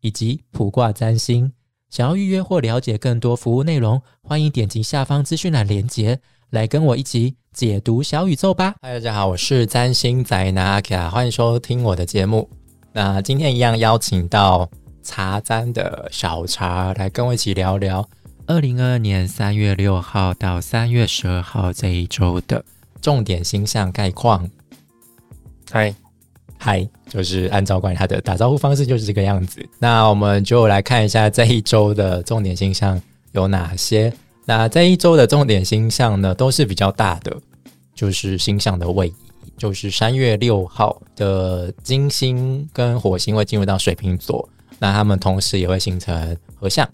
以及普卦占星。想要预约或了解更多服务内容，欢迎点击下方资讯栏连结，来跟我一起解读小宇宙吧。嗨，大家好，我是占星宅男阿基拉，欢迎收听我的节目。那今天一样邀请到茶占的小茶来跟我一起聊聊。二零二二年三月六号到三月十二号这一周的重点星象概况。嗨嗨，就是按照关于他的打招呼方式就是这个样子。那我们就来看一下这一周的重点星象有哪些。那这一周的重点星象呢，都是比较大的，就是星象的位移，就是三月六号的金星跟火星会进入到水瓶座，那他们同时也会形成合相。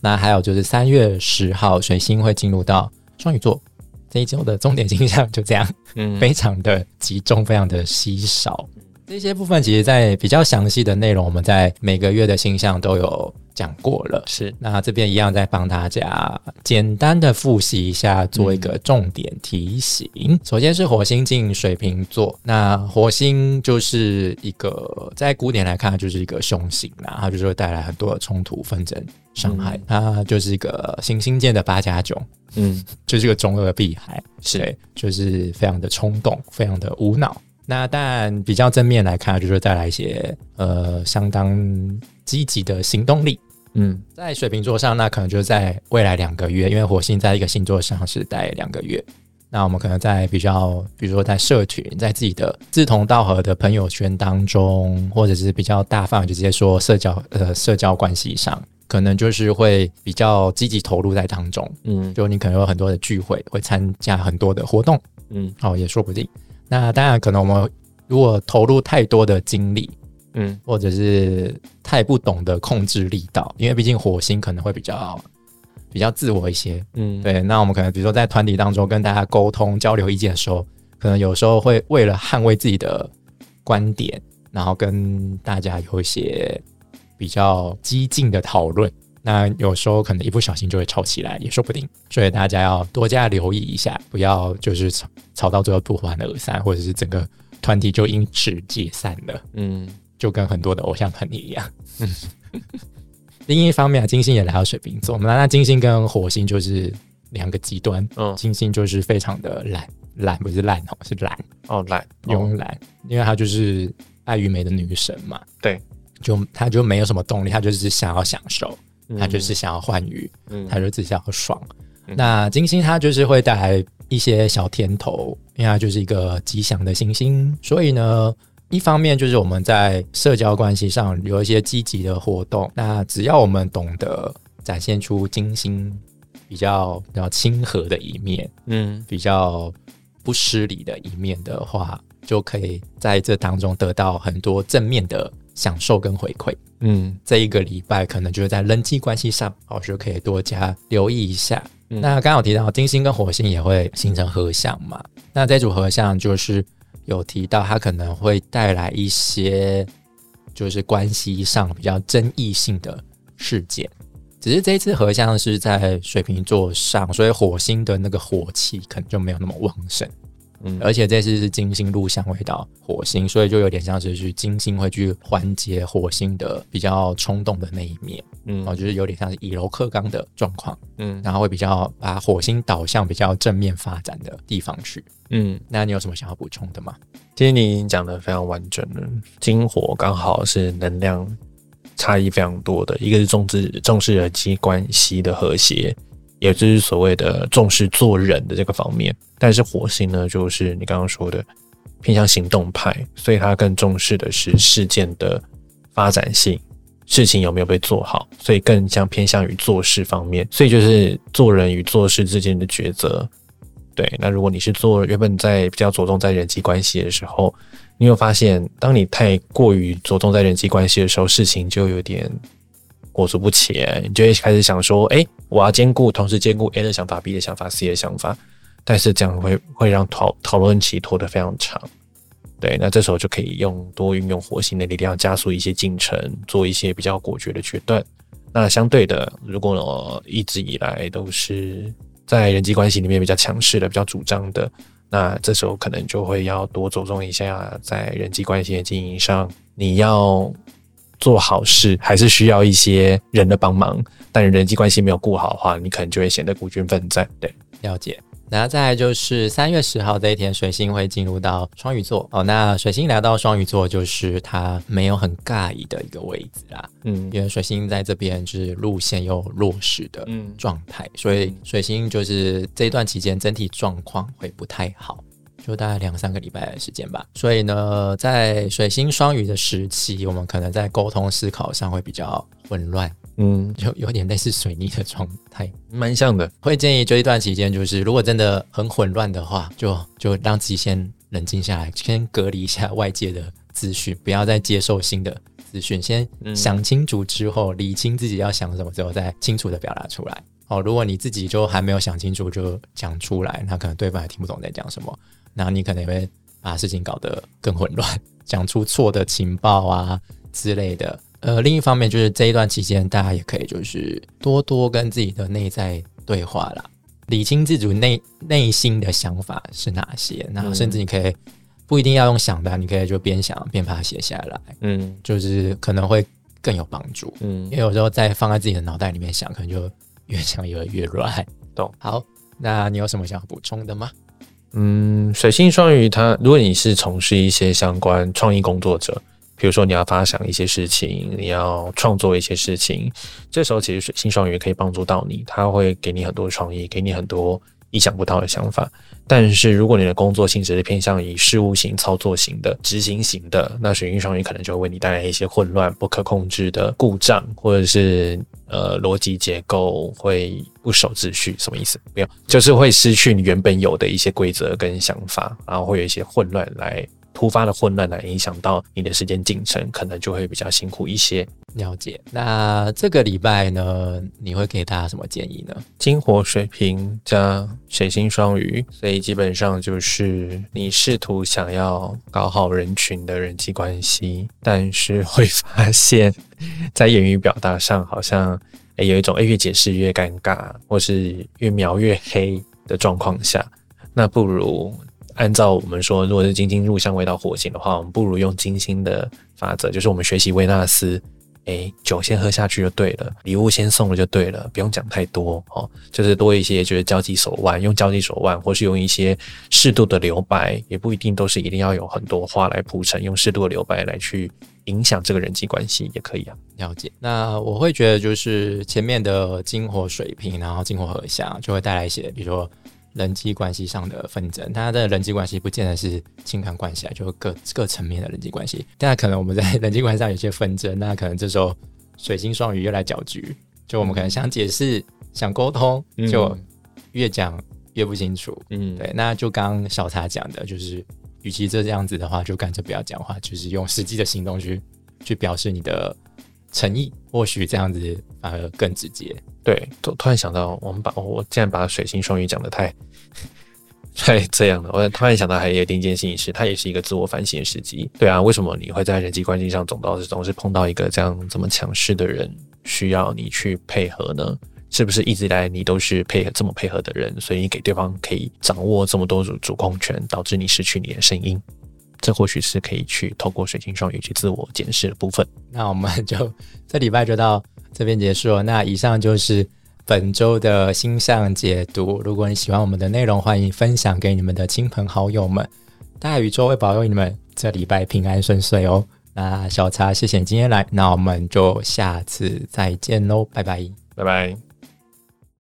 那还有就是三月十号，水星会进入到双鱼座，这一周的重点星象就这样，嗯，非常的集中，非常的稀少。这些部分其实，在比较详细的内容，我们在每个月的星象都有讲过了。是，那这边一样再帮大家简单的复习一下，做一个重点提醒。首先是火星进水瓶座，那火星就是一个在古典来看，就是一个凶星啦，它就是会带来很多的冲突、纷争、伤害。它就是一个行星界的八加九，嗯，就是个中二屁孩，是，就是非常的冲动，非常的无脑。那但比较正面来看，就是带来一些呃相当积极的行动力。嗯，在水瓶座上，那可能就在未来两个月，因为火星在一个星座上是待两个月。那我们可能在比较，比如说在社群，在自己的志同道合的朋友圈当中，或者是比较大范围，就直接说社交呃社交关系上，可能就是会比较积极投入在当中。嗯，就你可能有很多的聚会，会参加很多的活动。嗯，哦，也说不定。那当然，可能我们如果投入太多的精力，嗯，或者是太不懂得控制力道，因为毕竟火星可能会比较比较自我一些，嗯，对。那我们可能比如说在团体当中跟大家沟通交流意见的时候，可能有时候会为了捍卫自己的观点，然后跟大家有一些比较激进的讨论。那有时候可能一不小心就会吵起来，也说不定。所以大家要多加留意一下，不要就是吵吵到最后不欢而散，或者是整个团体就因此解散了。嗯，就跟很多的偶像团体一样。另一方面，金星也来到水瓶座，那那金星跟火星就是两个极端。嗯，金星就是非常的懒，懒不是烂哦，是懒哦，懒慵懒，因为她就是爱与美的女神嘛。对，就她就没有什么动力，她就是想要享受。他就是想要换鱼，他就只想要爽。那金星它就是会带来一些小甜头，因为它就是一个吉祥的行星，所以呢，一方面就是我们在社交关系上有一些积极的活动。那只要我们懂得展现出金星比较比较亲和的一面，嗯，比较不失礼的一面的话，就可以在这当中得到很多正面的。享受跟回馈，嗯，这一个礼拜可能就是在人际关系上，老师可以多加留意一下。那刚好提到金星跟火星也会形成合相嘛？那这组合相就是有提到它可能会带来一些就是关系上比较争议性的事件。只是这一次合相是在水瓶座上，所以火星的那个火气可能就没有那么旺盛。嗯，而且这次是金星入相回到火星，所以就有点像是去金星会去缓解火星的比较冲动的那一面，嗯，哦，就是有点像是以柔克刚的状况，嗯，然后会比较把火星导向比较正面发展的地方去，嗯，那你有什么想要补充的吗？其实你讲的非常完整了，金火刚好是能量差异非常多的，一个是重视重视人际关系的和谐。也就是所谓的重视做人的这个方面，但是火星呢，就是你刚刚说的偏向行动派，所以他更重视的是事件的发展性，事情有没有被做好，所以更像偏向于做事方面，所以就是做人与做事之间的抉择。对，那如果你是做原本在比较着重在人际关系的时候，你有发现，当你太过于着重在人际关系的时候，事情就有点裹足不前，你就会开始想说，哎，我要兼顾，同时兼顾 A 的想法、B 的想法、C 的想法，但是这样会会让讨讨论期拖得非常长。对，那这时候就可以用多运用火星的力量，加速一些进程，做一些比较果决的决断。那相对的，如果一直以来都是在人际关系里面比较强势的、比较主张的，那这时候可能就会要多着重一下在人际关系的经营上，你要做好事，还是需要一些人的帮忙。但人际关系没有顾好的话，你可能就会显得孤军奋战。对，了解。然后再来就是三月十号这一天，水星会进入到双鱼座哦。那水星来到双鱼座，就是它没有很尬意的一个位置啦。嗯，因为水星在这边就是路线又落实的状态，所以水星就是这一段期间整体状况会不太好，就大概两三个礼拜的时间吧。所以呢，在水星双鱼的时期，我们可能在沟通思考上会比较混乱。嗯，就有点类似水泥的状态，蛮像的。会建议这一段期间，就是如果真的很混乱的话，就就让自己先冷静下来，先隔离一下外界的资讯，不要再接受新的资讯，先想清楚之后，理清自己要想什么之后，再清楚的表达出来。哦，如果你自己就还没有想清楚就讲出来，那可能对方也听不懂在讲什么，那你可能会把事情搞得更混乱，讲出错的情报啊之类的。呃，另一方面就是这一段期间，大家也可以就是多多跟自己的内在对话啦，理清自主内内心的想法是哪些。那甚至你可以不一定要用想的，你可以就边想边把它写下来，嗯，就是可能会更有帮助。嗯，因为有时候在放在自己的脑袋里面想，可能就越想越越乱。懂？好，那你有什么想要补充的吗？嗯，水星双鱼，它如果你是从事一些相关创意工作者。比如说，你要发想一些事情，你要创作一些事情，这时候其实水星双鱼可以帮助到你，他会给你很多创意，给你很多意想不到的想法。但是，如果你的工作性质是偏向于事务型、操作型的、执行型的，那水星双鱼可能就会为你带来一些混乱、不可控制的故障，或者是呃逻辑结构会不守秩序。什么意思？没有，就是会失去你原本有的一些规则跟想法，然后会有一些混乱来。突发的混乱来影响到你的时间进程，可能就会比较辛苦一些。了解。那这个礼拜呢，你会给大家什么建议呢？金火水瓶加水星双鱼，所以基本上就是你试图想要搞好人群的人际关系，但是会发现，在言语表达上好像诶有一种诶越解释越尴尬，或是越描越黑的状况下，那不如。按照我们说，如果是金星入相位到火星的话，我们不如用金星的法则，就是我们学习维纳斯，哎，酒先喝下去就对了，礼物先送了就对了，不用讲太多哦，就是多一些，就是交际手腕，用交际手腕，或是用一些适度的留白，也不一定都是一定要有很多话来铺陈，用适度的留白来去影响这个人际关系也可以啊。了解，那我会觉得就是前面的金火水平，然后金火合相，就会带来一些，比如说。人际关系上的纷争，他的人际关系不见得是情感关系啊，就各各层面的人际关系。但可能我们在人际关系上有些纷争，那可能这时候水星双鱼又来搅局，就我们可能想解释、想沟通，就越讲越不清楚。嗯，对，那就刚小茶讲的，就是与其这样子的话，就干脆不要讲话，就是用实际的行动去去表示你的诚意，或许这样子反而更直接。对，突突然想到，我们把我竟然把水星双鱼讲的太 太这样了。我突然想到，还有另一件事情是，它也是一个自我反省的时机。对啊，为什么你会在人际关系上总到总是碰到一个这样这么强势的人，需要你去配合呢？是不是一直以来你都是配合这么配合的人，所以你给对方可以掌握这么多主主控权，导致你失去你的声音？这或许是可以去透过水星双鱼去自我检视的部分。那我们就这礼拜就到。这边结束了，那以上就是本周的星象解读。如果你喜欢我们的内容，欢迎分享给你们的亲朋好友们。大宇宙会保佑你们这礼拜平安顺遂哦。那小茶，谢谢你今天来，那我们就下次再见喽，拜拜，拜拜。